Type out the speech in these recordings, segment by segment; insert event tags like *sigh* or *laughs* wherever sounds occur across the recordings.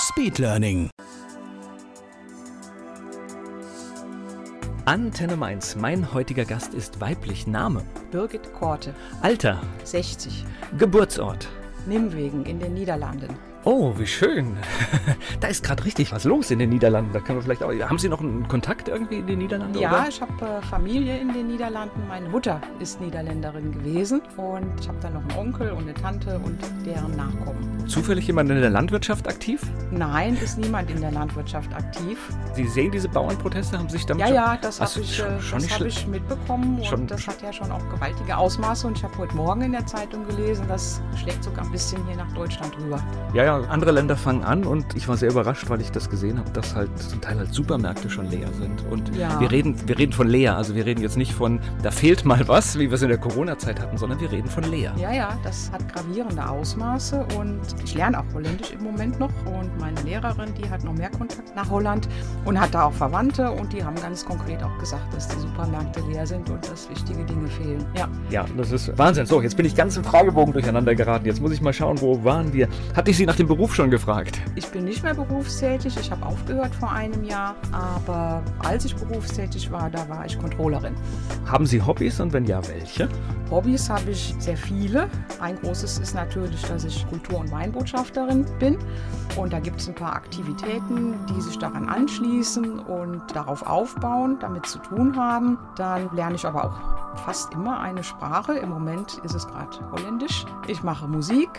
Speedlearning. Antenne Mainz. Mein heutiger Gast ist weiblich. Name. Birgit Korte, Alter. 60, Geburtsort. Nimwegen in den Niederlanden. Oh, wie schön. *laughs* da ist gerade richtig was los in den Niederlanden. Da können wir vielleicht auch. Haben Sie noch einen Kontakt irgendwie in den Niederlanden? Ja, oder? ich habe äh, Familie in den Niederlanden. Meine Mutter ist Niederländerin gewesen und ich habe dann noch einen Onkel und eine Tante und deren Nachkommen. Zufällig jemand in der Landwirtschaft aktiv? Nein, ist niemand in der Landwirtschaft aktiv. Sie sehen diese Bauernproteste, haben sich damit Ja, schon- ja, das habe ich, schon- äh, schon das nicht hab ich mitbekommen Schon- und das hat ja schon auch gewaltige Ausmaße und ich habe heute Morgen in der Zeitung gelesen, das schlägt sogar ein bisschen hier nach Deutschland rüber. Ja, ja, andere Länder fangen an und ich war sehr überrascht, weil ich das gesehen habe, dass halt zum Teil halt Supermärkte schon leer sind. Und Ja. wir reden, wir reden von leer, also wir reden jetzt nicht von, da fehlt mal was, wie wir es in der Corona-Zeit hatten, sondern wir reden von leer. Ja, ja, das hat gravierende Ausmaße und ich lerne auch Holländisch im Moment noch und meine Lehrerin, die hat noch mehr Kontakt nach Holland und hat da auch Verwandte und die haben ganz konkret auch gesagt, dass die Supermärkte leer sind und dass wichtige Dinge fehlen. Ja, Ja, das ist Wahnsinn. So, jetzt bin ich ganz im Fragebogen durcheinander geraten. Jetzt muss ich mal schauen, wo waren wir? Hatte ich Sie nach dem Beruf schon gefragt? ich bin nicht mehr berufstätig, ich habe aufgehört vor einem Jahr, aber als ich berufstätig war, da war ich Controllerin. Haben Sie Hobbys und wenn ja, welche? Hobbys habe ich sehr viele. Ein großes ist natürlich, dass ich Kultur- und Weinbotschafterin bin. Und da gibt es ein paar Aktivitäten, die sich daran anschließen und darauf aufbauen, damit zu tun haben. Dann lerne ich aber auch fast immer eine Sprache. Im Moment ist es gerade Holländisch. Ich mache Musik,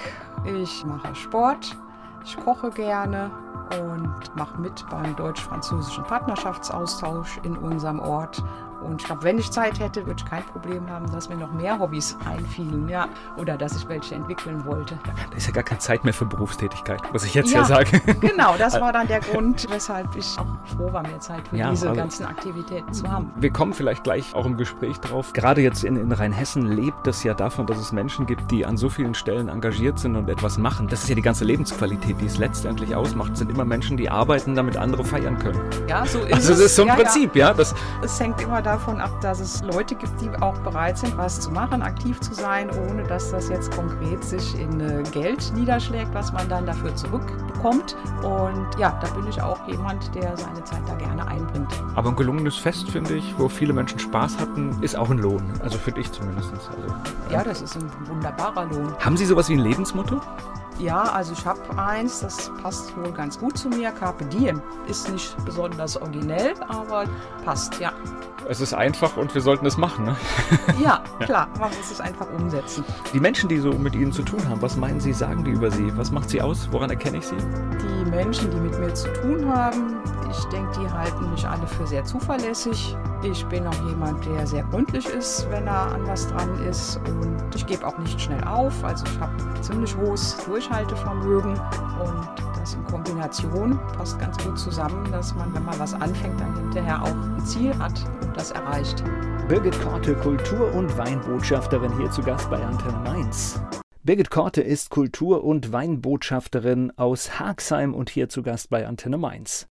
ich mache Sport, ich koche gerne und mache mit beim deutsch-französischen Partnerschaftsaustausch in unserem Ort. Und ich glaube, wenn ich Zeit hätte, würde ich kein Problem haben, dass mir noch mehr Hobbys einfielen, ja. Oder dass ich welche entwickeln wollte. Da ist ja gar keine Zeit mehr für Berufstätigkeit, muss ich jetzt Ja. ja sagen. *laughs* Genau, das war dann der *laughs* Grund, weshalb ich auch froh war, mehr Zeit für Ja, diese also- ganzen Aktivitäten zu haben. Wir kommen vielleicht gleich auch im Gespräch drauf. Gerade jetzt in, in Rheinhessen lebt es ja davon, dass es Menschen gibt, die an so vielen Stellen engagiert sind und etwas machen. Das ist ja die ganze Lebensqualität, die es letztendlich ausmacht. Es sind immer Menschen, die arbeiten, damit andere feiern können. Ja, so ist Also es. das ist so ein ja, Prinzip, ja. Das. Es hängt immer davon ab, dass es Leute gibt, die auch bereit sind, was zu machen, aktiv zu sein, ohne dass das jetzt konkret sich in äh, Geld niederschlägt, was man dann dafür zurückbekommt. Und ja, da bin ich auch jemand, der seine Zeit da gerne einbringt. aber ein gelungenes Fest, finde ich, wo viele Menschen Spaß hatten, ist auch ein Lohn. Also finde ich zumindest. Also, Ja, das ist ein wunderbarer Lohn. Haben Sie sowas wie ein Lebensmotto? Ja, also ich habe eins, das passt wohl ganz gut zu mir. Carpe Diem ist nicht besonders originell, aber passt, ja. Es ist einfach und wir sollten es machen. Ne? *laughs* Ja, klar, man muss es einfach umsetzen. Die Menschen, die so mit Ihnen zu tun haben, was meinen Sie, sagen die über Sie? Was macht Sie aus? Woran erkenne ich Sie? Die Menschen, die mit mir zu tun haben, ich denke, die halten mich alle für sehr zuverlässig. Ich bin auch jemand, der sehr gründlich ist, wenn er an was dran ist. Und ich gebe auch nicht schnell auf. Also ich habe ziemlich hohes Durchhaltevermögen. Und das in Kombination passt ganz gut zusammen, dass man, wenn man was anfängt, dann hinterher auch ein Ziel hat und das erreicht. Birgit Korte, Kultur- und Weinbotschafterin, hier zu Gast bei Antenne Mainz. Birgit Korte ist Kultur- und Weinbotschafterin aus Haagsheim und hier zu Gast bei Antenne Mainz.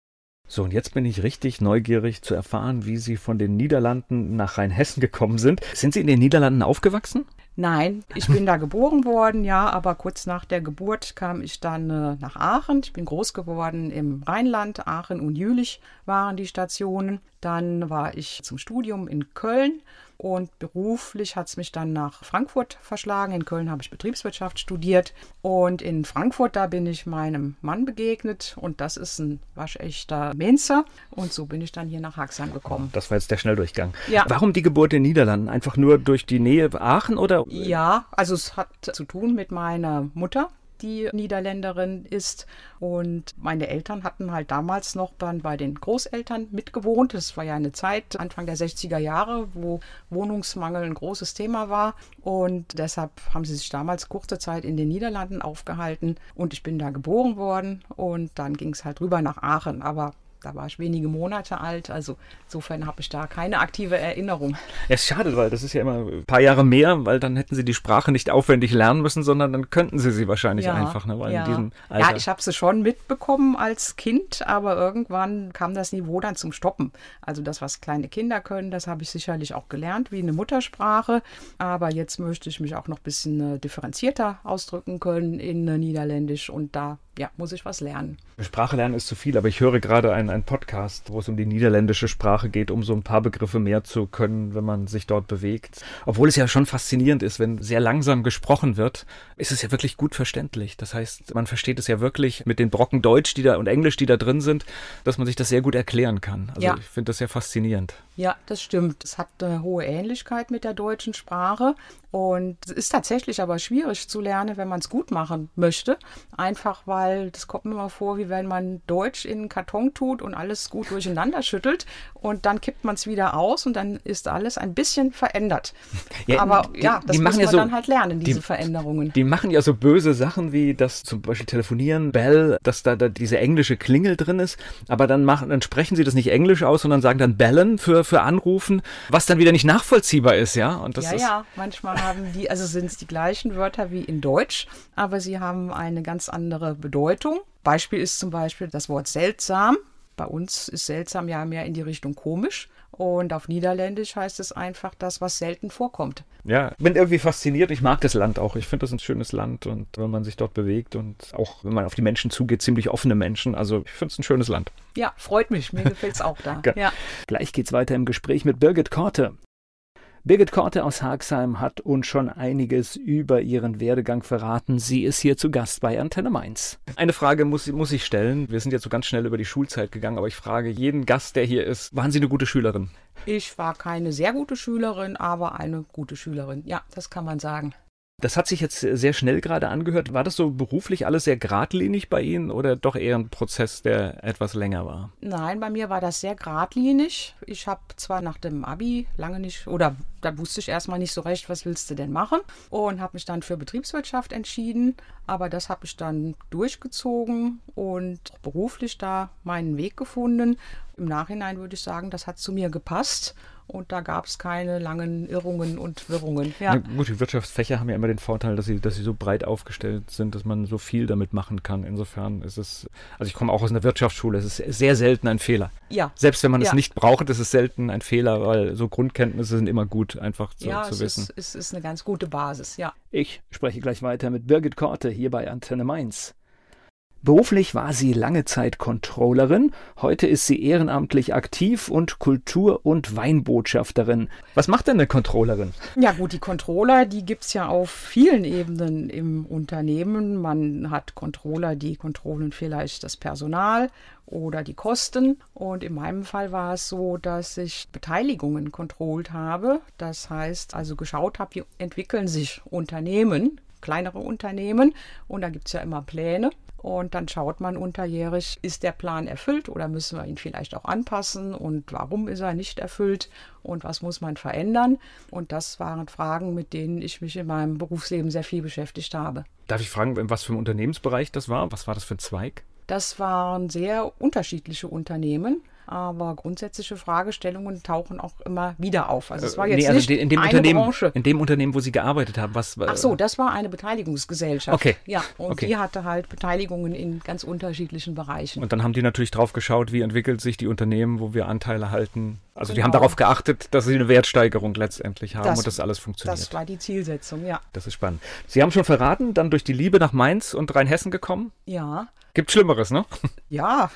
So, und jetzt bin ich richtig neugierig zu erfahren, wie Sie von den Niederlanden nach Rheinhessen gekommen sind. Sind Sie in den Niederlanden aufgewachsen? Nein, ich bin da geboren worden, ja, aber kurz nach der Geburt kam ich dann äh, nach Aachen. Ich bin groß geworden im Rheinland. Aachen und Jülich waren die Stationen. Dann war ich zum Studium in Köln und beruflich hat es mich dann nach Frankfurt verschlagen. In Köln habe ich Betriebswirtschaft studiert und in Frankfurt, da bin ich meinem Mann begegnet und das ist ein waschechter Menzer und so bin ich dann hier nach Haxheim gekommen. Das war jetzt der Schnelldurchgang. Ja. Warum die Geburt in den Niederlanden? Einfach nur durch die Nähe Aachen oder? Ja, also es hat zu tun mit meiner Mutter. Die Niederländerin ist. Und meine Eltern hatten halt damals noch dann bei den Großeltern mitgewohnt. Das war ja eine Zeit, Anfang der 60er Jahre, wo Wohnungsmangel ein großes Thema war. Und deshalb haben sie sich damals kurze Zeit in den Niederlanden aufgehalten. Und ich bin da geboren worden. Und dann ging es halt rüber nach Aachen. Aber da war ich wenige Monate alt. Also insofern habe ich da keine aktive Erinnerung. Ja, ist schade, weil das ist ja immer ein paar Jahre mehr, weil dann hätten sie die Sprache nicht aufwendig lernen müssen, sondern dann könnten sie sie wahrscheinlich ja, einfach. Ne? Weil ja. in diesem Alter ja, ich habe sie schon mitbekommen als Kind, aber irgendwann kam das Niveau dann zum Stoppen. Also das, was kleine Kinder können, das habe ich sicherlich auch gelernt, wie eine Muttersprache. Aber jetzt möchte ich mich auch noch ein bisschen äh, differenzierter ausdrücken können in äh, Niederländisch und da ja, muss ich was lernen. Sprache lernen ist zu viel, aber ich höre gerade einen, einen Podcast, wo es um die niederländische Sprache geht, um so ein paar Begriffe mehr zu können, wenn man sich dort bewegt. Obwohl es ja schon faszinierend ist, wenn sehr langsam gesprochen wird, ist es ja wirklich gut verständlich. Das heißt, man versteht es ja wirklich mit den Brocken Deutsch die da, und Englisch, die da drin sind, dass man sich das sehr gut erklären kann. Also ja. ich finde das sehr faszinierend. Ja, das stimmt. Es hat eine hohe Ähnlichkeit mit der deutschen Sprache. Und es ist tatsächlich aber schwierig zu lernen, wenn man es gut machen möchte. Einfach weil das kommt mir immer vor, wie wenn man Deutsch in einen Karton tut und alles gut durcheinander schüttelt und dann kippt man es wieder aus und dann ist alles ein bisschen verändert. Ja, aber die, ja, das muss man ja so, dann halt lernen, diese die, Veränderungen. Die machen ja so böse Sachen wie das zum Beispiel telefonieren, Bell, dass da, da diese englische Klingel drin ist, aber dann machen, dann sprechen sie das nicht englisch aus, sondern sagen dann bellen für, für anrufen, was dann wieder nicht nachvollziehbar ist, ja. Und das ja, ist, ja, manchmal haben die, also sind es die gleichen Wörter wie in Deutsch, aber sie haben eine ganz andere Bedeutung. Beispiel ist zum Beispiel das Wort seltsam. Bei uns ist seltsam ja mehr in die Richtung komisch. Und auf Niederländisch heißt es einfach das, was selten vorkommt. Ja, bin irgendwie fasziniert. Ich mag das Land auch. Ich finde das ein schönes Land und wenn man sich dort bewegt und auch wenn man auf die Menschen zugeht, ziemlich offene Menschen. Also ich finde es ein schönes Land. Ja, freut mich. Mir gefällt es auch da. *laughs* ja. Gleich geht's weiter im Gespräch mit Birgit Korte. Birgit Korte aus Hagsheim hat uns schon einiges über ihren Werdegang verraten. Sie ist hier zu Gast bei Antenne Mainz. Eine Frage muss, muss ich stellen. Wir sind jetzt so ganz schnell über die Schulzeit gegangen, aber ich frage jeden Gast, der hier ist, waren Sie eine gute Schülerin? Ich war keine sehr gute Schülerin, aber eine gute Schülerin. Ja, das kann man sagen. Das hat sich jetzt sehr schnell gerade angehört. War das so beruflich alles sehr geradlinig bei Ihnen oder doch eher ein Prozess, der etwas länger war? Nein, bei mir war das sehr geradlinig. Ich habe zwar nach dem Abi lange nicht, oder da wusste ich erstmal nicht so recht, was willst du denn machen und habe mich dann für Betriebswirtschaft entschieden. Aber das habe ich dann durchgezogen und beruflich da meinen Weg gefunden. Im Nachhinein würde ich sagen, das hat zu mir gepasst und da gab es keine langen Irrungen und Wirrungen. Ja. Na gut, die Wirtschaftsfächer haben ja immer den Vorteil, dass sie, dass sie so breit aufgestellt sind, dass man so viel damit machen kann. Insofern ist es, also ich komme auch aus einer Wirtschaftsschule, es ist sehr selten ein Fehler. Ja. Selbst wenn man ja. es nicht braucht, ist es selten ein Fehler, weil so Grundkenntnisse sind immer gut, einfach zu, ja, zu es wissen. Ja, es ist eine ganz gute Basis, ja. Ich spreche gleich weiter mit Birgit Korte hier bei Antenne Mainz. Beruflich war sie lange Zeit Controllerin, heute ist sie ehrenamtlich aktiv und Kultur- und Weinbotschafterin. Was macht denn eine Controllerin? Ja gut, die Controller, die gibt es ja auf vielen Ebenen im Unternehmen. Man hat Controller, die kontrollen vielleicht das Personal oder die Kosten. Und in meinem Fall war es so, dass ich Beteiligungen kontrollt habe. Das heißt also geschaut habe, wie entwickeln sich Unternehmen kleinere Unternehmen und da gibt es ja immer Pläne. Und dann schaut man unterjährig, ist der Plan erfüllt oder müssen wir ihn vielleicht auch anpassen und warum ist er nicht erfüllt und was muss man verändern. Und das waren Fragen, mit denen ich mich in meinem Berufsleben sehr viel beschäftigt habe. Darf ich fragen, was für ein Unternehmensbereich das war? Was war das für ein Zweig? Das waren sehr unterschiedliche Unternehmen aber grundsätzliche Fragestellungen tauchen auch immer wieder auf. Also es war äh, jetzt nee, also nicht in dem eine Unternehmen, Branche. In dem Unternehmen, wo Sie gearbeitet haben, was Ach so, das war eine Beteiligungsgesellschaft. Okay. Ja, und okay. die hatte halt Beteiligungen in ganz unterschiedlichen Bereichen. Und dann haben die natürlich drauf geschaut, wie entwickelt sich die Unternehmen, wo wir Anteile halten. Also genau. die haben darauf geachtet, dass sie eine Wertsteigerung letztendlich haben das, und das alles funktioniert. Das war die Zielsetzung, ja. Das ist spannend. Sie haben schon verraten, dann durch die Liebe nach Mainz und Rheinhessen gekommen? Ja. Gibt Schlimmeres, ne? Ja,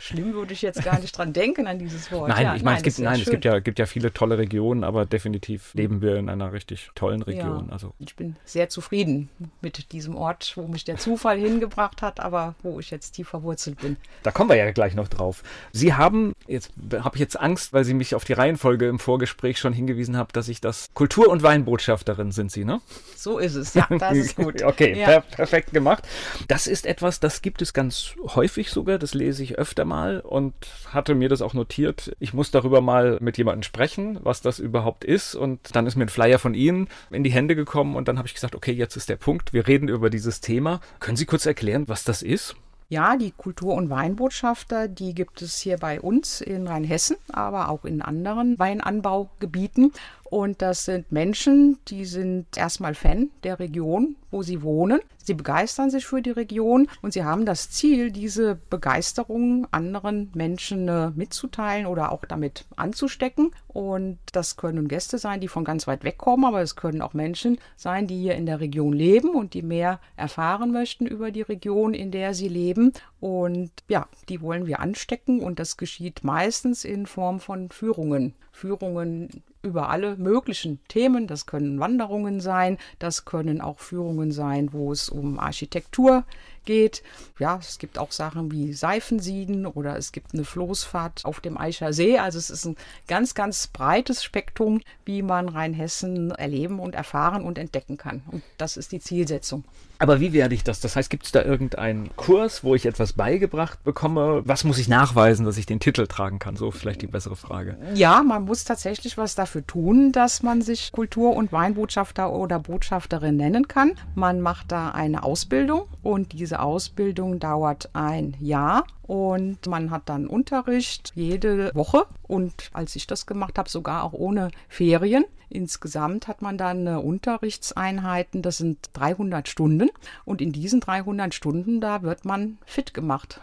schlimm würde ich jetzt gar nicht dran denken an dieses Wort. Nein, ja, ich meine, es gibt, nein, es gibt ja, gibt ja viele tolle Regionen, aber definitiv leben wir in einer richtig tollen Region. Ja. Also Ich bin sehr zufrieden mit diesem Ort, wo mich der Zufall hingebracht hat, aber wo ich jetzt tief verwurzelt bin. Da kommen wir ja gleich noch drauf. Sie haben, jetzt habe ich jetzt Angst, weil Sie mich auf die Reihenfolge im Vorgespräch schon hingewiesen haben, dass ich das Kultur- und Weinbotschafterin sind Sie, ne? So ist es. Ja, das ist gut. *laughs* Okay, Ja. per perfekt gemacht. Das ist etwas, das gibt es ganz häufig sogar, das lese ich öfter mal und hatte mir das auch notiert. Ich muss darüber mal mit jemandem sprechen, was das überhaupt ist und dann ist mir ein Flyer von Ihnen in die Hände gekommen und dann habe ich gesagt, okay, jetzt ist der Punkt, wir reden über dieses Thema. Können Sie kurz erklären, was das ist? Ja, die Kultur- und Weinbotschafter, die gibt es hier bei uns in Rheinhessen, aber auch in anderen Weinanbaugebieten. Und das sind Menschen, die sind erstmal Fan der Region, wo sie wohnen. Sie begeistern sich für die Region und sie haben das Ziel, diese Begeisterung anderen Menschen äh, mitzuteilen oder auch damit anzustecken. Und das können Gäste sein, die von ganz weit weg kommen, aber es können auch Menschen sein, die hier in der Region leben und die mehr erfahren möchten über die Region, in der sie leben. Und ja, die wollen wir anstecken und das geschieht meistens in Form von Führungen. Führungen über alle möglichen Themen. Das können Wanderungen sein, das können auch Führungen sein, wo es um Architektur geht. Ja, es gibt auch Sachen wie Seifensieden oder es gibt eine Floßfahrt auf dem Eicher See. Also es ist ein ganz, ganz breites Spektrum, wie man Rheinhessen erleben und erfahren und entdecken kann. Und das ist die Zielsetzung. Aber wie werde ich das? Das heißt, gibt es da irgendeinen Kurs, wo ich etwas beigebracht bekomme? Was muss ich nachweisen, dass ich den Titel tragen kann? So vielleicht die bessere Frage. Ja, man muss tatsächlich was dafür tun, dass man sich Kultur- und Weinbotschafter oder Botschafterin nennen kann. Man macht da eine Ausbildung und diese Ausbildung dauert ein Jahr und man hat dann Unterricht jede Woche und als ich das gemacht habe, sogar auch ohne Ferien. Insgesamt hat man dann äh, Unterrichtseinheiten, das sind 300 Stunden und in diesen 300 Stunden, da wird man fit gemacht.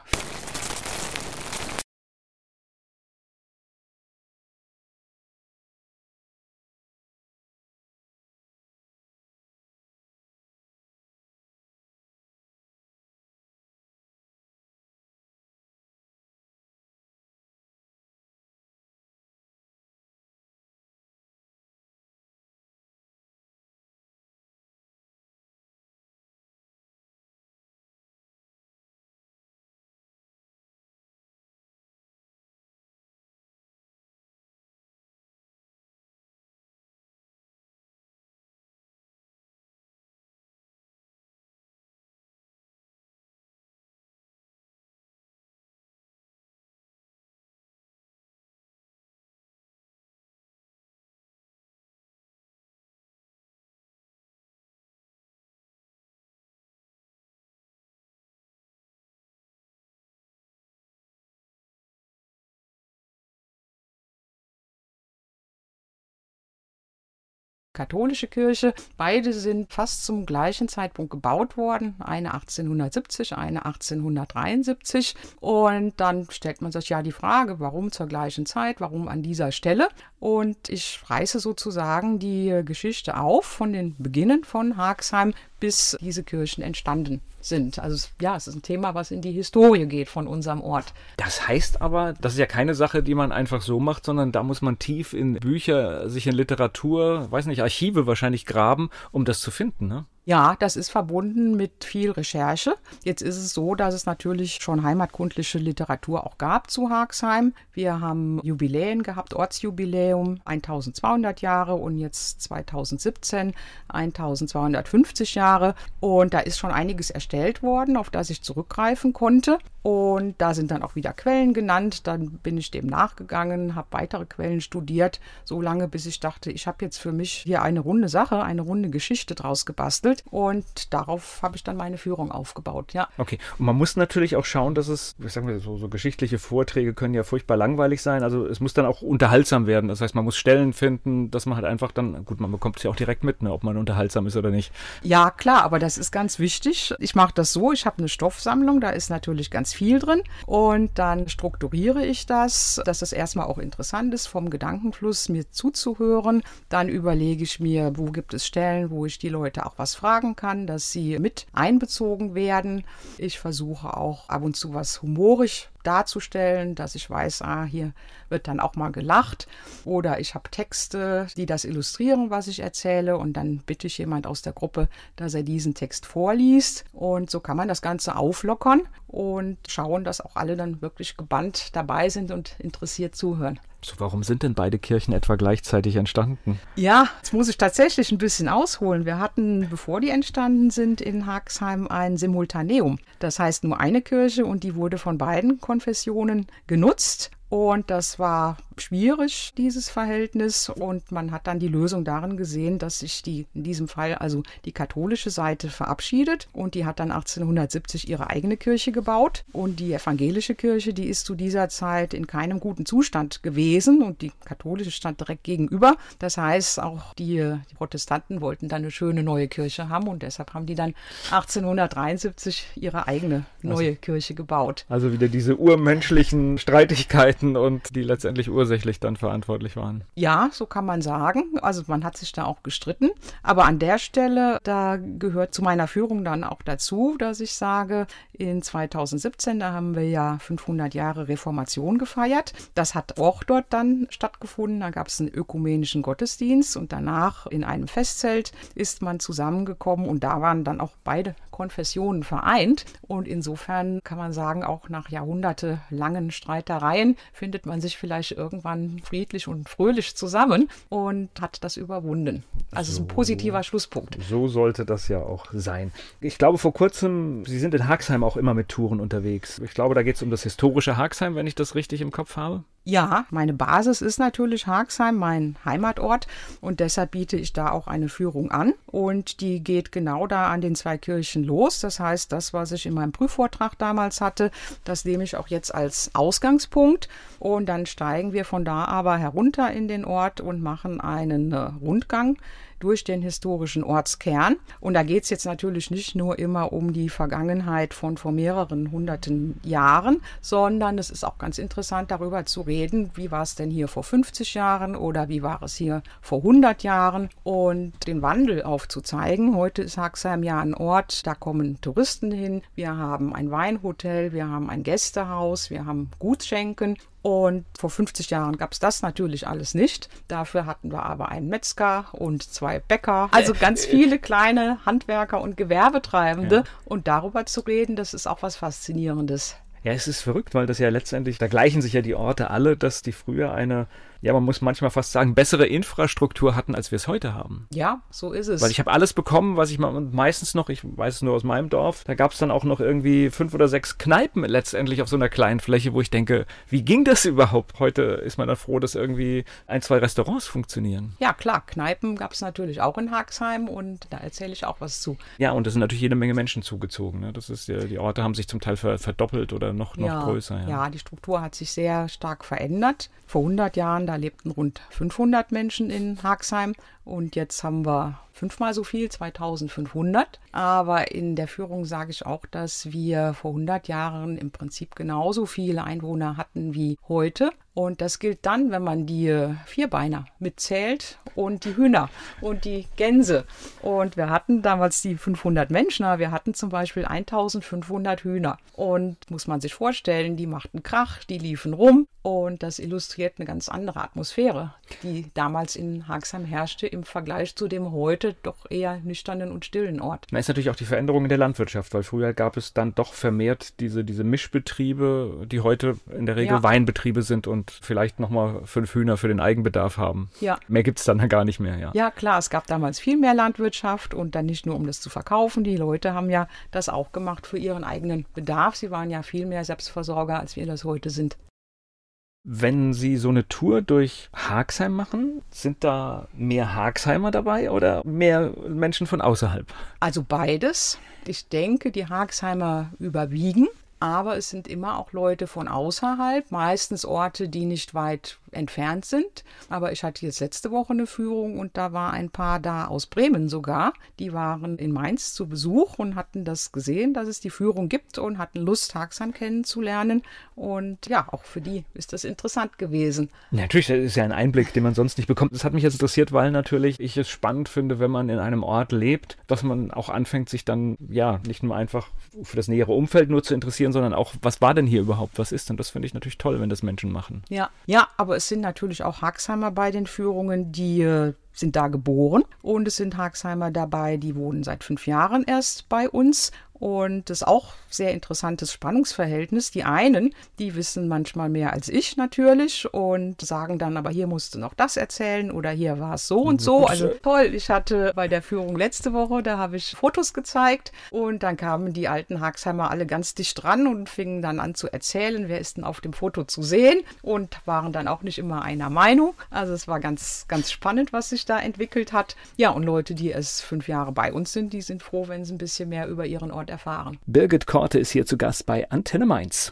Katholische Kirche. Beide sind fast zum gleichen Zeitpunkt gebaut worden. Eine 1870, eine 1873. Und dann stellt man sich ja die Frage, warum zur gleichen Zeit, warum an dieser Stelle? Und ich reiße sozusagen die Geschichte auf von den Beginnen von Haxheim bis diese Kirchen entstanden sind. Also ja, es ist ein Thema, was in die Historie geht von unserem Ort. Das heißt aber, das ist ja keine Sache, die man einfach so macht, sondern da muss man tief in Bücher, sich in Literatur, weiß nicht, Archive wahrscheinlich graben, um das zu finden, ne? Ja, das ist verbunden mit viel Recherche. Jetzt ist es so, dass es natürlich schon heimatkundliche Literatur auch gab zu Haxheim. Wir haben Jubiläen gehabt, Ortsjubiläum 1200 Jahre und jetzt 2017 1250 Jahre. Und da ist schon einiges erstellt worden, auf das ich zurückgreifen konnte. Und da sind dann auch wieder Quellen genannt. Dann bin ich dem nachgegangen, habe weitere Quellen studiert, so lange, bis ich dachte, ich habe jetzt für mich hier eine runde Sache, eine runde Geschichte draus gebastelt. Und darauf habe ich dann meine Führung aufgebaut. Ja. Okay, und man muss natürlich auch schauen, dass es, ich sag mal, so, so geschichtliche Vorträge können ja furchtbar langweilig sein. Also es muss dann auch unterhaltsam werden. Das heißt, man muss Stellen finden, dass man halt einfach dann, gut, man bekommt es ja auch direkt mit, ne, ob man unterhaltsam ist oder nicht. Ja, klar, aber das ist ganz wichtig. Ich mache das so, ich habe eine Stoffsammlung, da ist natürlich ganz viel drin. Und dann strukturiere ich das, dass das erstmal auch interessant ist, vom Gedankenfluss mir zuzuhören. Dann überlege ich mir, wo gibt es Stellen, wo ich die Leute auch was fragen kann, dass sie mit einbezogen werden. Ich versuche auch ab und zu was humorisch darzustellen, dass ich weiß, ah, hier wird dann auch mal gelacht. Oder ich habe Texte, die das illustrieren, was ich erzähle. Und dann bitte ich jemand aus der Gruppe, dass er diesen Text vorliest. Und so kann man das Ganze auflockern und schauen, dass auch alle dann wirklich gebannt dabei sind und interessiert zuhören. So, warum sind denn beide Kirchen etwa gleichzeitig entstanden? Ja, jetzt muss ich tatsächlich ein bisschen ausholen. Wir hatten, bevor die entstanden sind, in Haxheim ein Simultaneum. Das heißt nur eine Kirche und die wurde von beiden Konfessionen genutzt. Und das war schwierig, dieses Verhältnis. Und man hat dann die Lösung darin gesehen, dass sich die, in diesem Fall also die katholische Seite verabschiedet. Und die hat dann 1870 ihre eigene Kirche gebaut. Und die evangelische Kirche, die ist zu dieser Zeit in keinem guten Zustand gewesen. Und die katholische stand direkt gegenüber. Das heißt, auch die, die Protestanten wollten dann eine schöne neue Kirche haben. Und deshalb haben die dann 1873 ihre eigene neue also, Kirche gebaut. Also wieder diese urmenschlichen Streitigkeiten Seiten und die letztendlich ursächlich dann verantwortlich waren. Ja, so kann man sagen. Also man hat sich da auch gestritten. Aber an der Stelle, da gehört zu meiner Führung dann auch dazu, dass ich sage, in 2017, da haben wir ja 500 Jahre Reformation gefeiert. Das hat auch dort dann stattgefunden. Da gab es einen ökumenischen Gottesdienst und danach in einem Festzelt ist man zusammengekommen und da waren dann auch beide Konfessionen vereint. Und insofern kann man sagen, auch nach jahrhundertelangen Streitereien findet man sich vielleicht irgendwann friedlich und fröhlich zusammen und hat das überwunden. Also so, ist ein positiver Schlusspunkt. So sollte das ja auch sein. Ich glaube, vor kurzem, Sie sind in Haxheim auch immer mit Touren unterwegs. Ich glaube, da geht es um das historische Haxheim, wenn ich das richtig im Kopf habe. Ja, meine Basis ist natürlich Haxheim, mein Heimatort. Und deshalb biete ich da auch eine Führung an. Und die geht genau da an den zwei Kirchen los. Das heißt, das, was ich in meinem Prüfvortrag damals hatte, das nehme ich auch jetzt als Ausgangspunkt. Und dann steigen wir von da aber herunter in den Ort und machen einen äh, Rundgang durch den historischen Ortskern. Und da geht es jetzt natürlich nicht nur immer um die Vergangenheit von vor mehreren hunderten Jahren, sondern es ist auch ganz interessant darüber zu reden, wie war es denn hier vor 50 Jahren oder wie war es hier vor 100 Jahren und den Wandel aufzuzeigen. Heute ist Haxheim ja ein Ort, da kommen Touristen hin. Wir haben ein Weinhotel, wir haben ein Gästehaus, wir haben Gutschenken und vor 50 Jahren gab es das natürlich alles nicht. Dafür hatten wir aber einen Metzger und zwei Bäcker. Also ganz viele kleine Handwerker und Gewerbetreibende. Ja. Und darüber zu reden, das ist auch was Faszinierendes. Ja, es ist verrückt, weil das ja letztendlich, da gleichen sich ja die Orte alle, dass die früher eine ja, man muss manchmal fast sagen, bessere Infrastruktur hatten, als wir es heute haben. Ja, so ist es. Weil ich habe alles bekommen, was ich mal, meistens noch, ich weiß es nur aus meinem Dorf, da gab es dann auch noch irgendwie fünf oder sechs Kneipen letztendlich auf so einer kleinen Fläche, wo ich denke, wie ging das überhaupt? Heute ist man dann froh, dass irgendwie ein, zwei Restaurants funktionieren. Ja, klar, Kneipen gab es natürlich auch in Haxheim und da erzähle ich auch was zu. Ja, und es sind natürlich jede Menge Menschen zugezogen. Ne? Das ist ja, die Orte haben sich zum Teil verdoppelt oder noch, noch ja, größer. Ja. ja, die Struktur hat sich sehr stark verändert. Vor 100 Jahren da lebten rund 500 Menschen in Haxheim. Und jetzt haben wir fünfmal so viel, 2500. Aber in der Führung sage ich auch, dass wir vor 100 Jahren im Prinzip genauso viele Einwohner hatten wie heute. Und das gilt dann, wenn man die Vierbeiner mitzählt und die Hühner und die Gänse. Und wir hatten damals die 500 Menschen, aber wir hatten zum Beispiel 1500 Hühner. Und muss man sich vorstellen, die machten Krach, die liefen rum. Und das illustriert eine ganz andere Atmosphäre, die damals in Haxheim herrschte im Vergleich zu dem heute doch eher nüchternen und stillen Ort. Da ist natürlich auch die Veränderung in der Landwirtschaft, weil früher gab es dann doch vermehrt diese, diese Mischbetriebe, die heute in der Regel ja. Weinbetriebe sind und vielleicht nochmal fünf Hühner für den Eigenbedarf haben. Ja. Mehr gibt es dann gar nicht mehr, ja. Ja, klar, es gab damals viel mehr Landwirtschaft und dann nicht nur, um das zu verkaufen. Die Leute haben ja das auch gemacht für ihren eigenen Bedarf. Sie waren ja viel mehr Selbstversorger, als wir das heute sind. Wenn Sie so eine Tour durch Haxheim machen, sind da mehr Haxheimer dabei oder mehr Menschen von außerhalb? Also beides. Ich denke, die Haxheimer überwiegen, aber es sind immer auch Leute von außerhalb, meistens Orte, die nicht weit entfernt sind. Aber ich hatte jetzt letzte Woche eine Führung und da war ein Paar da aus Bremen sogar. Die waren in Mainz zu Besuch und hatten das gesehen, dass es die Führung gibt und hatten Lust, Haxheim kennenzulernen. Und ja, auch für die ist das interessant gewesen. Natürlich, das ist ja ein Einblick, den man sonst nicht bekommt. Das hat mich jetzt interessiert, weil natürlich ich es spannend finde, wenn man in einem Ort lebt, dass man auch anfängt, sich dann ja nicht nur einfach für das nähere Umfeld nur zu interessieren, sondern auch, was war denn hier überhaupt, was ist? Und das finde ich natürlich toll, wenn das Menschen machen. Ja, ja, aber es sind natürlich auch Haxheimer bei den Führungen, die äh, sind da geboren. Und es sind Haxheimer dabei, die wohnen seit fünf Jahren erst bei uns. Und das ist auch sehr interessantes Spannungsverhältnis. Die einen, die wissen manchmal mehr als ich natürlich und sagen dann, aber hier musst du noch das erzählen oder hier war es so und so. Also toll, ich hatte bei der Führung letzte Woche, da habe ich Fotos gezeigt und dann kamen die alten Haxheimer alle ganz dicht dran und fingen dann an zu erzählen, wer ist denn auf dem Foto zu sehen und waren dann auch nicht immer einer Meinung. Also es war ganz, ganz spannend, was sich da entwickelt hat. Ja, und Leute, die erst fünf Jahre bei uns sind, die sind froh, wenn sie ein bisschen mehr über ihren Ort erfahren. Birgit Korte ist hier zu Gast bei Antenne Mainz.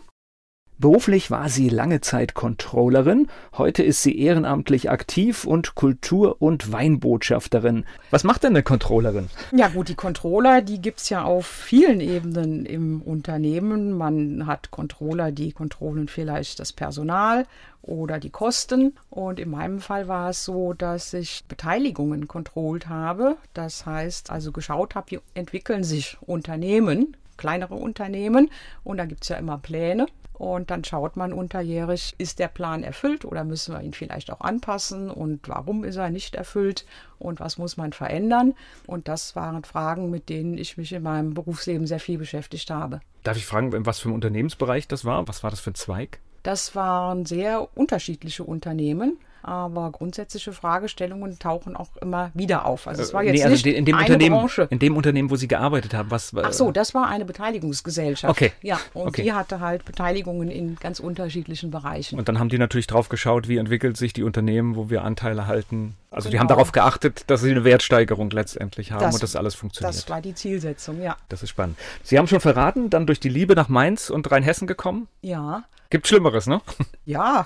Beruflich war sie lange Zeit Controllerin, heute ist sie ehrenamtlich aktiv und Kultur- und Weinbotschafterin. Was macht denn eine Controllerin? Ja gut, die Controller, die gibt es ja auf vielen Ebenen im Unternehmen. Man hat Controller, die kontrollen vielleicht das Personal oder die Kosten. Und in meinem Fall war es so, dass ich Beteiligungen kontrollt habe. Das heißt also geschaut habe, wie entwickeln sich Unternehmen, kleinere Unternehmen. Und da gibt es ja immer Pläne. Und dann schaut man unterjährig, ist der Plan erfüllt oder müssen wir ihn vielleicht auch anpassen und warum ist er nicht erfüllt und was muss man verändern. Und das waren Fragen, mit denen ich mich in meinem Berufsleben sehr viel beschäftigt habe. Darf ich fragen, was für ein Unternehmensbereich das war? Was war das für ein Zweig? Das waren sehr unterschiedliche Unternehmen aber grundsätzliche Fragestellungen tauchen auch immer wieder auf. Also es war äh, jetzt nee, also nicht in dem eine Unternehmen, Branche. In dem Unternehmen, wo Sie gearbeitet haben, was Ach so, das war eine Beteiligungsgesellschaft. Okay. Ja, und okay. die hatte halt Beteiligungen in ganz unterschiedlichen Bereichen. Und dann haben die natürlich drauf geschaut, wie entwickelt sich die Unternehmen, wo wir Anteile halten. Also genau. die haben darauf geachtet, dass sie eine Wertsteigerung letztendlich haben das, und das alles funktioniert. Das war die Zielsetzung, ja. Das ist spannend. Sie haben schon verraten, dann durch die Liebe nach Mainz und Rheinhessen gekommen? Ja. Gibt Schlimmeres, ne? Ja,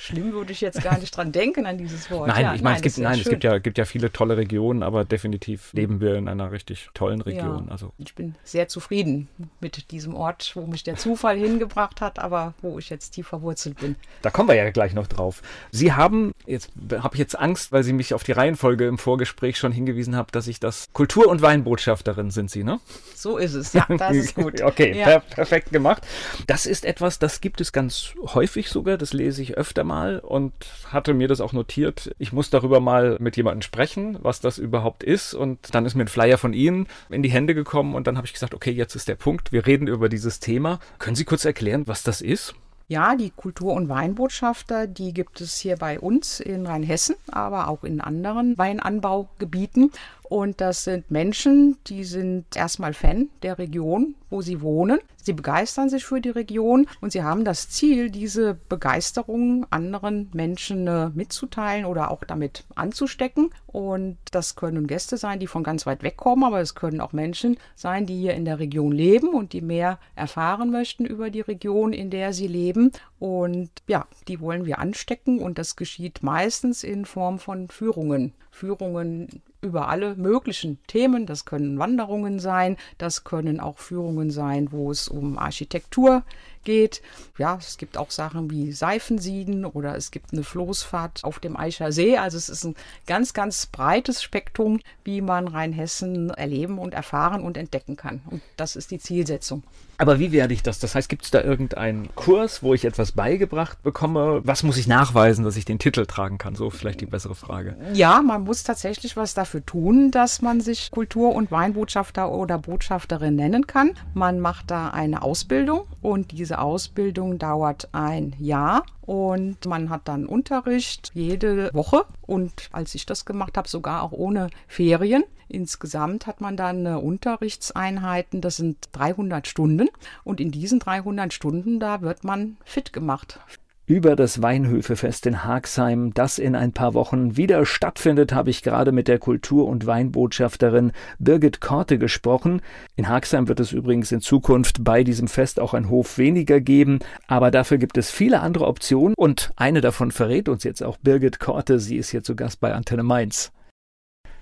Schlimm würde ich jetzt gar nicht dran denken an dieses Wort. Nein, ja, ich meine, es gibt, nein, es gibt ja, gibt ja viele tolle Regionen, aber definitiv leben wir in einer richtig tollen Region. Ja, also. Ich bin sehr zufrieden mit diesem Ort, wo mich der Zufall hingebracht hat, aber wo ich jetzt tief verwurzelt bin. Da kommen wir ja gleich noch drauf. Sie haben, jetzt habe ich jetzt Angst, weil Sie mich auf die Reihenfolge im Vorgespräch schon hingewiesen haben, dass ich das Kultur- und Weinbotschafterin sind Sie, ne? So ist es, ja, das ist gut. *laughs* okay, ja. per perfekt gemacht. Das ist etwas, das gibt es ganz häufig sogar, das lese ich öfter mal und hatte mir das auch notiert. Ich muss darüber mal mit jemandem sprechen, was das überhaupt ist. Und dann ist mir ein Flyer von Ihnen in die Hände gekommen und dann habe ich gesagt, okay, jetzt ist der Punkt. Wir reden über dieses Thema. Können Sie kurz erklären, was das ist? Ja, die Kultur- und Weinbotschafter, die gibt es hier bei uns in Rheinhessen, aber auch in anderen Weinanbaugebieten. Und das sind Menschen, die sind erstmal Fan der Region, wo sie wohnen. Sie begeistern sich für die Region und sie haben das Ziel, diese Begeisterung anderen Menschen äh, mitzuteilen oder auch damit anzustecken. Und das können Gäste sein, die von ganz weit weg kommen, aber es können auch Menschen sein, die hier in der Region leben und die mehr erfahren möchten über die Region, in der sie leben. Und ja, die wollen wir anstecken und das geschieht meistens in Form von Führungen. Führungen über alle möglichen Themen. Das können Wanderungen sein, das können auch Führungen sein, wo es um Architektur geht. Ja, es gibt auch Sachen wie Seifensieden oder es gibt eine Floßfahrt auf dem Eicher See. Also es ist ein ganz, ganz breites Spektrum, wie man Rheinhessen erleben und erfahren und entdecken kann. Und das ist die Zielsetzung. Aber wie werde ich das? Das heißt, gibt es da irgendeinen Kurs, wo ich etwas beigebracht bekomme? Was muss ich nachweisen, dass ich den Titel tragen kann? So vielleicht die bessere Frage. Ja, man muss tatsächlich was dafür tun, dass man sich Kultur- und Weinbotschafter oder Botschafterin nennen kann. Man macht da eine Ausbildung und diese Ausbildung dauert ein Jahr und man hat dann Unterricht jede Woche. Und als ich das gemacht habe, sogar auch ohne Ferien. Insgesamt hat man dann Unterrichtseinheiten, das sind 300 Stunden. Und in diesen 300 Stunden, da wird man fit gemacht über das Weinhöfefest in Haagsheim, das in ein paar Wochen wieder stattfindet, habe ich gerade mit der Kultur- und Weinbotschafterin Birgit Korte gesprochen. In Haagsheim wird es übrigens in Zukunft bei diesem Fest auch ein Hof weniger geben, aber dafür gibt es viele andere Optionen und eine davon verrät uns jetzt auch Birgit Korte. Sie ist hier zu Gast bei Antenne Mainz.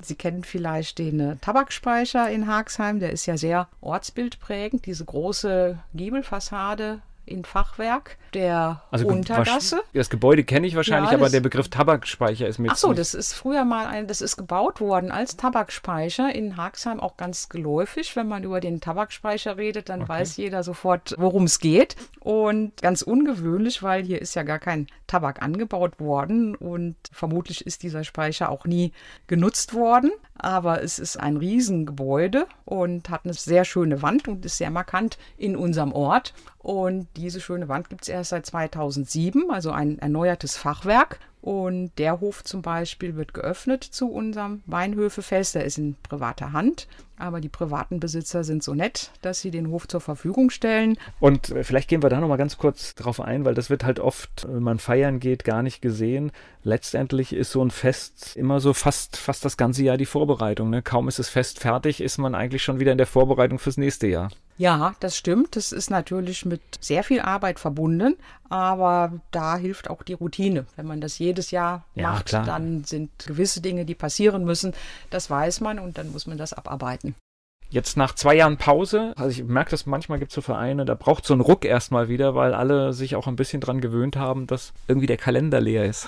Sie kennen vielleicht den äh, Tabakspeicher in Haagsheim, der ist ja sehr ortsbildprägend, diese große Giebelfassade in Fachwerk der also Untergasse. Das Gebäude kenne ich wahrscheinlich, ja, aber der Begriff Tabakspeicher ist mir Ach so, das ist früher mal ein, das ist gebaut worden als Tabakspeicher in Haagsheim auch ganz geläufig. Wenn man über den Tabakspeicher redet, dann okay. weiß jeder sofort, worum es geht. Und ganz ungewöhnlich, weil hier ist ja gar kein Tabak angebaut worden und vermutlich ist dieser Speicher auch nie genutzt worden. Aber es ist ein Riesengebäude und hat eine sehr schöne Wand und ist sehr markant in unserem Ort. Und diese schöne Wand gibt es erst seit 2007, also ein erneuertes Fachwerk. Und der Hof zum Beispiel wird geöffnet zu unserem Weinhöfefest. Der ist in privater Hand. Aber die privaten Besitzer sind so nett, dass sie den Hof zur Verfügung stellen. Und äh, vielleicht gehen wir da nochmal ganz kurz drauf ein, weil das wird halt oft, wenn man feiern geht, gar nicht gesehen. Letztendlich ist so ein Fest immer so fast, fast das ganze Jahr die Vorbereitung. Ne? Kaum ist das Fest fertig, ist man eigentlich schon wieder in der Vorbereitung fürs nächste Jahr. Ja, das stimmt. Das ist natürlich mit sehr viel Arbeit verbunden, aber da hilft auch die Routine. Wenn man das jedes Jahr ja, macht, klar. dann sind gewisse Dinge, die passieren müssen. Das weiß man und dann muss man das abarbeiten. Jetzt nach zwei Jahren Pause, also ich merke das manchmal gibt es so Vereine, da braucht so ein Ruck erstmal wieder, weil alle sich auch ein bisschen dran gewöhnt haben, dass irgendwie der Kalender leer ist.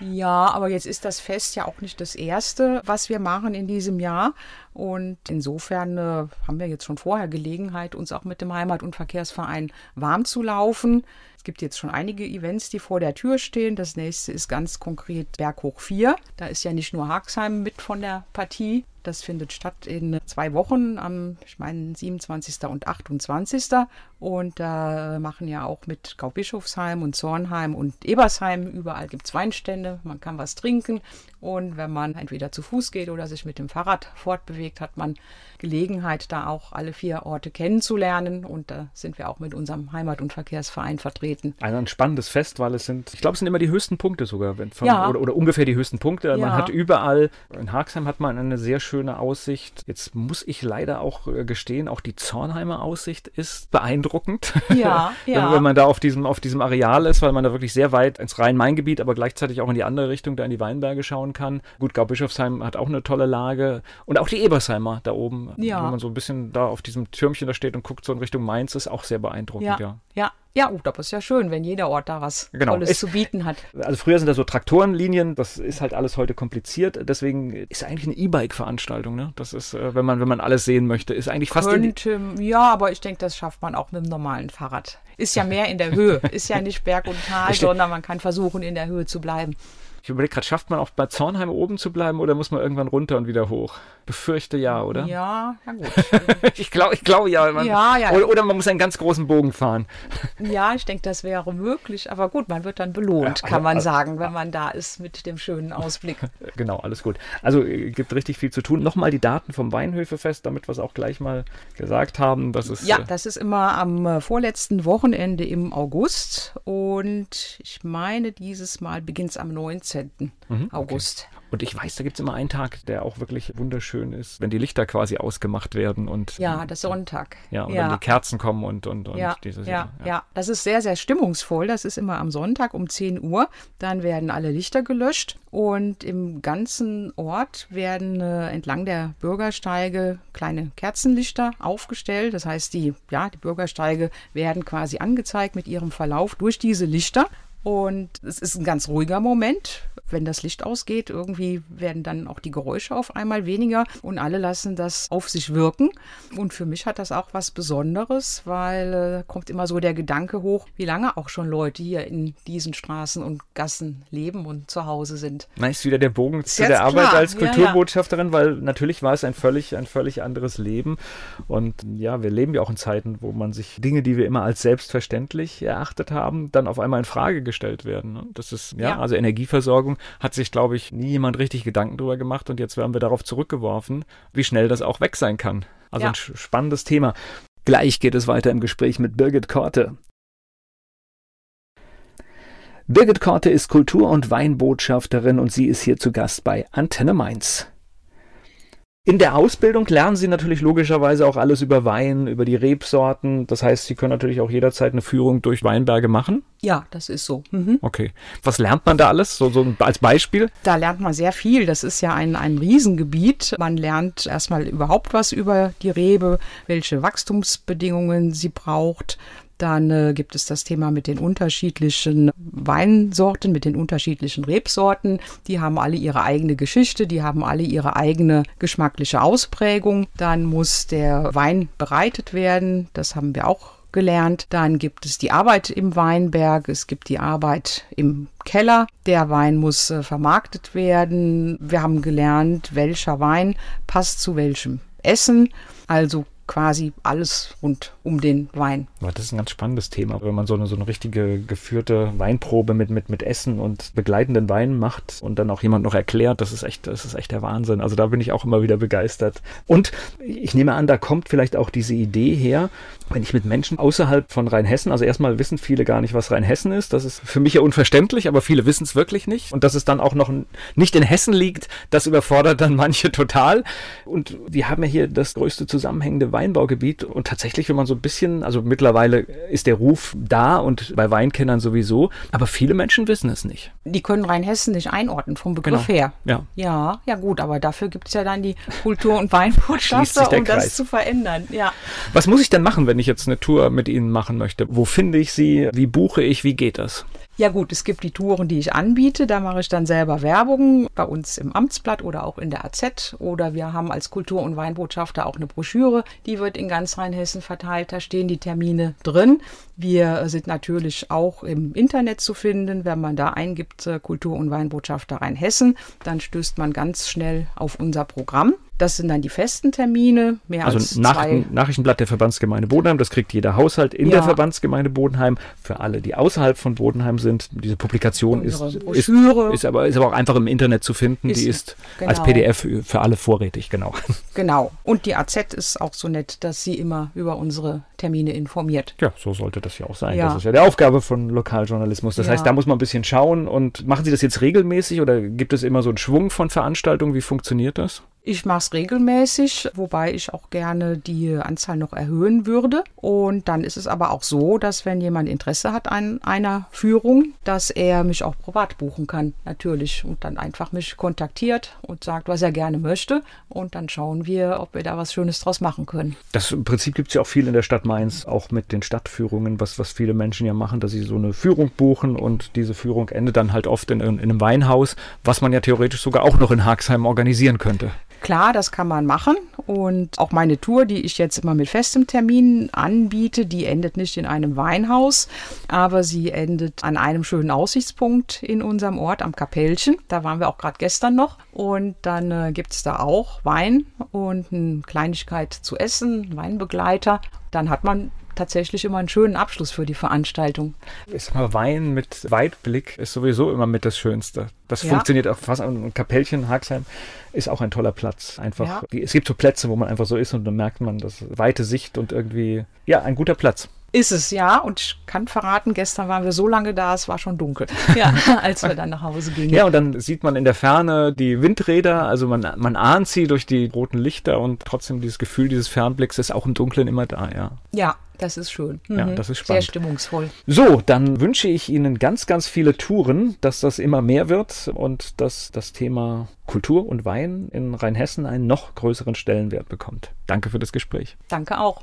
Ja, aber jetzt ist das Fest ja auch nicht das erste, was wir machen in diesem Jahr. Und insofern äh, haben wir jetzt schon vorher Gelegenheit, uns auch mit dem Heimat- und Verkehrsverein warm zu laufen. Es gibt jetzt schon einige Events, die vor der Tür stehen. Das nächste ist ganz konkret Berghoch 4. Da ist ja nicht nur Haxheim mit von der Partie, das findet statt in zwei Wochen, am, ich meine, 27. und 28. Und da machen ja auch mit Gaubischofsheim und Zornheim und Ebersheim, überall gibt es Weinstände, man kann was trinken. Und wenn man entweder zu Fuß geht oder sich mit dem Fahrrad fortbewegt, hat man Gelegenheit, da auch alle vier Orte kennenzulernen. Und da sind wir auch mit unserem Heimat- und Verkehrsverein vertreten. Also ein spannendes Fest, weil es sind, ich glaube, es sind immer die höchsten Punkte sogar, von, ja. oder, oder, ungefähr die höchsten Punkte. Ja. Man hat überall, in Haxheim hat man eine sehr schöne Aussicht. Jetzt muss ich leider auch äh, gestehen, auch die Zornheimer Aussicht ist beeindruckend. Ja, *laughs* ja. wenn man da auf diesem, auf diesem Areal ist, weil man da wirklich sehr weit ins Rhein-Main-Gebiet, aber gleichzeitig auch in die andere Richtung, da in die Weinberge schauen kann. Gut, Gaubischofsheim hat auch eine tolle Lage. Und auch die Ebersheimer da oben, ja. wenn man so ein bisschen da auf diesem Türmchen da steht und guckt so in Richtung Mainz, ist auch sehr beeindruckend, ja. Ja, ja. Ja, oh, das ist ja schön, wenn jeder Ort da was genau. Tolles ist, zu bieten hat. Also früher sind da so Traktorenlinien, das ist halt alles heute kompliziert. Deswegen ist eigentlich eine E-Bike-Veranstaltung. Ne? Das ist, äh, wenn man wenn man alles sehen möchte, ist eigentlich fast. Könnte, ja, aber ich denke, das schafft man auch mit dem normalen Fahrrad. Ist ja mehr in der Höhe, *laughs* ist ja nicht Berg und Tal, sondern man kann versuchen, in der Höhe zu bleiben. Ich überlege gerade, schafft man auch bei Zornheim oben zu bleiben oder muss man irgendwann runter und wieder hoch? Befürchte ja, oder? Ja, na gut. *laughs* ich glaube ich glaub, ja, man, ja, ja. Oder, oder, man muss einen ganz großen Bogen fahren. ja, ich denke, das wäre möglich. Aber gut, man wird dann belohnt, ja, kann man also, sagen, wenn man da ist mit dem schönen Ausblick. *laughs* Genau, alles gut. Also äh, gibt richtig viel zu tun. Nochmal die Daten vom Weinhöfefest, damit wir es auch gleich mal gesagt haben. Das ist, ja, äh, das ist immer am äh, vorletzten Wochenende im August. Und ich meine, dieses Mal beginnt es am 19. Mhm, August. Okay. Und ich weiß, da gibt es immer einen Tag, der auch wirklich wunderschön ist, wenn die Lichter quasi ausgemacht werden und. Ja, das Sonntag. Ja, und ja. dann die Kerzen kommen und, und, und ja, dieses ja, ja, ja. Das ist sehr, sehr stimmungsvoll. Das ist immer am Sonntag um 10 Uhr. Dann werden alle Lichter gelöscht und im ganzen Ort werden äh, entlang der Bürgersteige kleine Kerzenlichter aufgestellt. Das heißt, die, ja, die Bürgersteige werden quasi angezeigt mit ihrem Verlauf durch diese Lichter. Und es ist ein ganz ruhiger Moment. Wenn das Licht ausgeht, irgendwie werden dann auch die Geräusche auf einmal weniger und alle lassen das auf sich wirken. Und für mich hat das auch was Besonderes, weil äh, kommt immer so der Gedanke hoch, wie lange auch schon Leute hier in diesen Straßen und Gassen leben und zu Hause sind. Na, ist wieder der Bogen zu der Arbeit klar. als Kulturbotschafterin, ja, ja. weil natürlich war es ein völlig, ein völlig anderes Leben. Und ja, wir leben ja auch in Zeiten, wo man sich Dinge, die wir immer als selbstverständlich erachtet haben, dann auf einmal in Frage gestellt gestellt werden. Das ist, ja, ja, also Energieversorgung hat sich, glaube ich, nie jemand richtig Gedanken drüber gemacht und jetzt werden wir darauf zurückgeworfen, wie schnell das auch weg sein kann. Also ja. ein spannendes Thema. Gleich geht es weiter im Gespräch mit Birgit Korte. Birgit Korte ist Kultur- und Weinbotschafterin und sie ist hier zu Gast bei Antenne Mainz. In der Ausbildung lernen Sie natürlich logischerweise auch alles über Wein, über die Rebsorten. Das heißt, Sie können natürlich auch jederzeit eine Führung durch Weinberge machen. Ja, das ist so. Mhm. Okay. Was lernt man da alles? So, so als Beispiel? Da lernt man sehr viel. Das ist ja ein, ein Riesengebiet. Man lernt erstmal überhaupt was über die Rebe, welche Wachstumsbedingungen sie braucht, dann äh, gibt es das Thema mit den unterschiedlichen Weinsorten, mit den unterschiedlichen Rebsorten. Die haben alle ihre eigene Geschichte, die haben alle ihre eigene geschmackliche Ausprägung. Dann muss der Wein bereitet werden. Das haben wir auch gelernt. Dann gibt es die Arbeit im Weinberg, es gibt die Arbeit im Keller. Der Wein muss äh, vermarktet werden. Wir haben gelernt, welcher Wein passt zu welchem Essen. Also quasi alles rund um den Wein. Das ist ein ganz spannendes Thema, wenn man so eine, so eine richtige geführte Weinprobe mit, mit, mit Essen und begleitenden Weinen macht und dann auch jemand noch erklärt, das ist echt, das ist echt der Wahnsinn. Also da bin ich auch immer wieder begeistert. Und ich nehme an, da kommt vielleicht auch diese Idee her, wenn ich mit Menschen außerhalb von Rheinhessen, also erstmal wissen viele gar nicht, was Rheinhessen ist. Das ist für mich ja unverständlich, aber viele wissen es wirklich nicht. Und dass es dann auch noch nicht in Hessen liegt, das überfordert dann manche total. Und wir haben ja hier das größte zusammenhängende Weinbaugebiet. Und tatsächlich, wenn man so ein bisschen, also mittlerweile ist der Ruf da und bei Weinkennern sowieso, aber viele Menschen wissen es nicht. Die können Rheinhessen nicht einordnen vom Begriff genau. her. Ja. ja, ja gut, aber dafür gibt es ja dann die Kultur- und *laughs* Weinbotschafter, um Kreis. das zu verändern. Ja. Was muss ich denn machen, wenn wenn ich jetzt eine Tour mit Ihnen machen möchte? Wo finde ich sie? Wie buche ich? Wie geht das? Ja gut, es gibt die Touren, die ich anbiete. Da mache ich dann selber Werbung bei uns im Amtsblatt oder auch in der AZ. Oder wir haben als Kultur- und Weinbotschafter auch eine Broschüre, die wird in ganz Rheinhessen verteilt. Da stehen die Termine drin. Wir sind natürlich auch im Internet zu finden. Wenn man da eingibt äh, Kultur- und Weinbotschafter Rheinhessen, dann stößt man ganz schnell auf unser Programm. Das sind dann die festen Termine. Mehr also als Nach zwei. Nachrichtenblatt der Verbandsgemeinde Bodenheim, das kriegt jeder Haushalt in Ja. der Verbandsgemeinde Bodenheim. Für alle, die außerhalb von Bodenheim sind, diese Publikation ist, ist, ist, aber, ist aber auch einfach im Internet zu finden. Ist- die ist als genau. PDF für, alle vorrätig, genau. Genau. Und die AZ ist auch so nett, dass sie immer über unsere Termine informiert. Ja, so sollte das ja auch sein. Ja. Das ist ja der Aufgabe von Lokaljournalismus. Das Ja. heißt, da muss man ein bisschen schauen. Und machen Sie das jetzt regelmäßig oder gibt es immer so einen Schwung von Veranstaltungen? Wie funktioniert das? Ich mache es regelmäßig, wobei ich auch gerne die Anzahl noch erhöhen würde. Und dann ist es aber auch so, dass wenn jemand Interesse hat an einer Führung, dass er mich auch privat buchen kann, natürlich. Und dann einfach mich kontaktiert und sagt, was er gerne möchte. Und dann schauen wir, ob wir da was Schönes draus machen können. Das im Prinzip gibt es ja auch viel in der Stadt Mainz, auch mit den Stadtführungen, was, was viele Menschen ja machen, dass sie so eine Führung buchen und diese Führung endet dann halt oft in, in einem Weinhaus, was man ja theoretisch sogar auch noch in Haxheim organisieren könnte. Klar, das kann man machen. Und auch meine Tour, die ich jetzt immer mit festem Termin anbiete, die endet nicht in einem Weinhaus, aber sie endet an einem schönen Aussichtspunkt in unserem Ort am Kapellchen. Da waren wir auch gerade gestern noch. Und dann äh, gibt es da auch Wein und eine Kleinigkeit zu essen, Weinbegleiter. Dann hat man tatsächlich immer einen schönen Abschluss für die Veranstaltung. Ich sag mal, Wein mit Weitblick ist sowieso immer mit das Schönste. Das Ja. funktioniert auch fast. Ein Kapellchen, Haxheim ist auch ein toller Platz. Einfach, Ja. es gibt so Plätze, wo man einfach so ist und dann merkt man, das weite Sicht und irgendwie, ja, ein guter Platz. Ist es, ja. Und ich kann verraten, gestern waren wir so lange da, es war schon dunkel. *laughs* Ja, *laughs* als wir dann nach Hause gingen. Ja, und dann sieht man in der Ferne die Windräder, also man, man ahnt sie durch die roten Lichter und trotzdem dieses Gefühl dieses Fernblicks ist auch im Dunkeln immer da, ja. Ja, das ist schön. Ja, Mhm. das ist Sehr spannend. stimmungsvoll. So, dann wünsche ich Ihnen ganz, ganz viele Touren, dass das immer mehr wird und dass das Thema Kultur und Wein in Rheinhessen einen noch größeren Stellenwert bekommt. Danke für das Gespräch. Danke auch.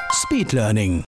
Speedlearning.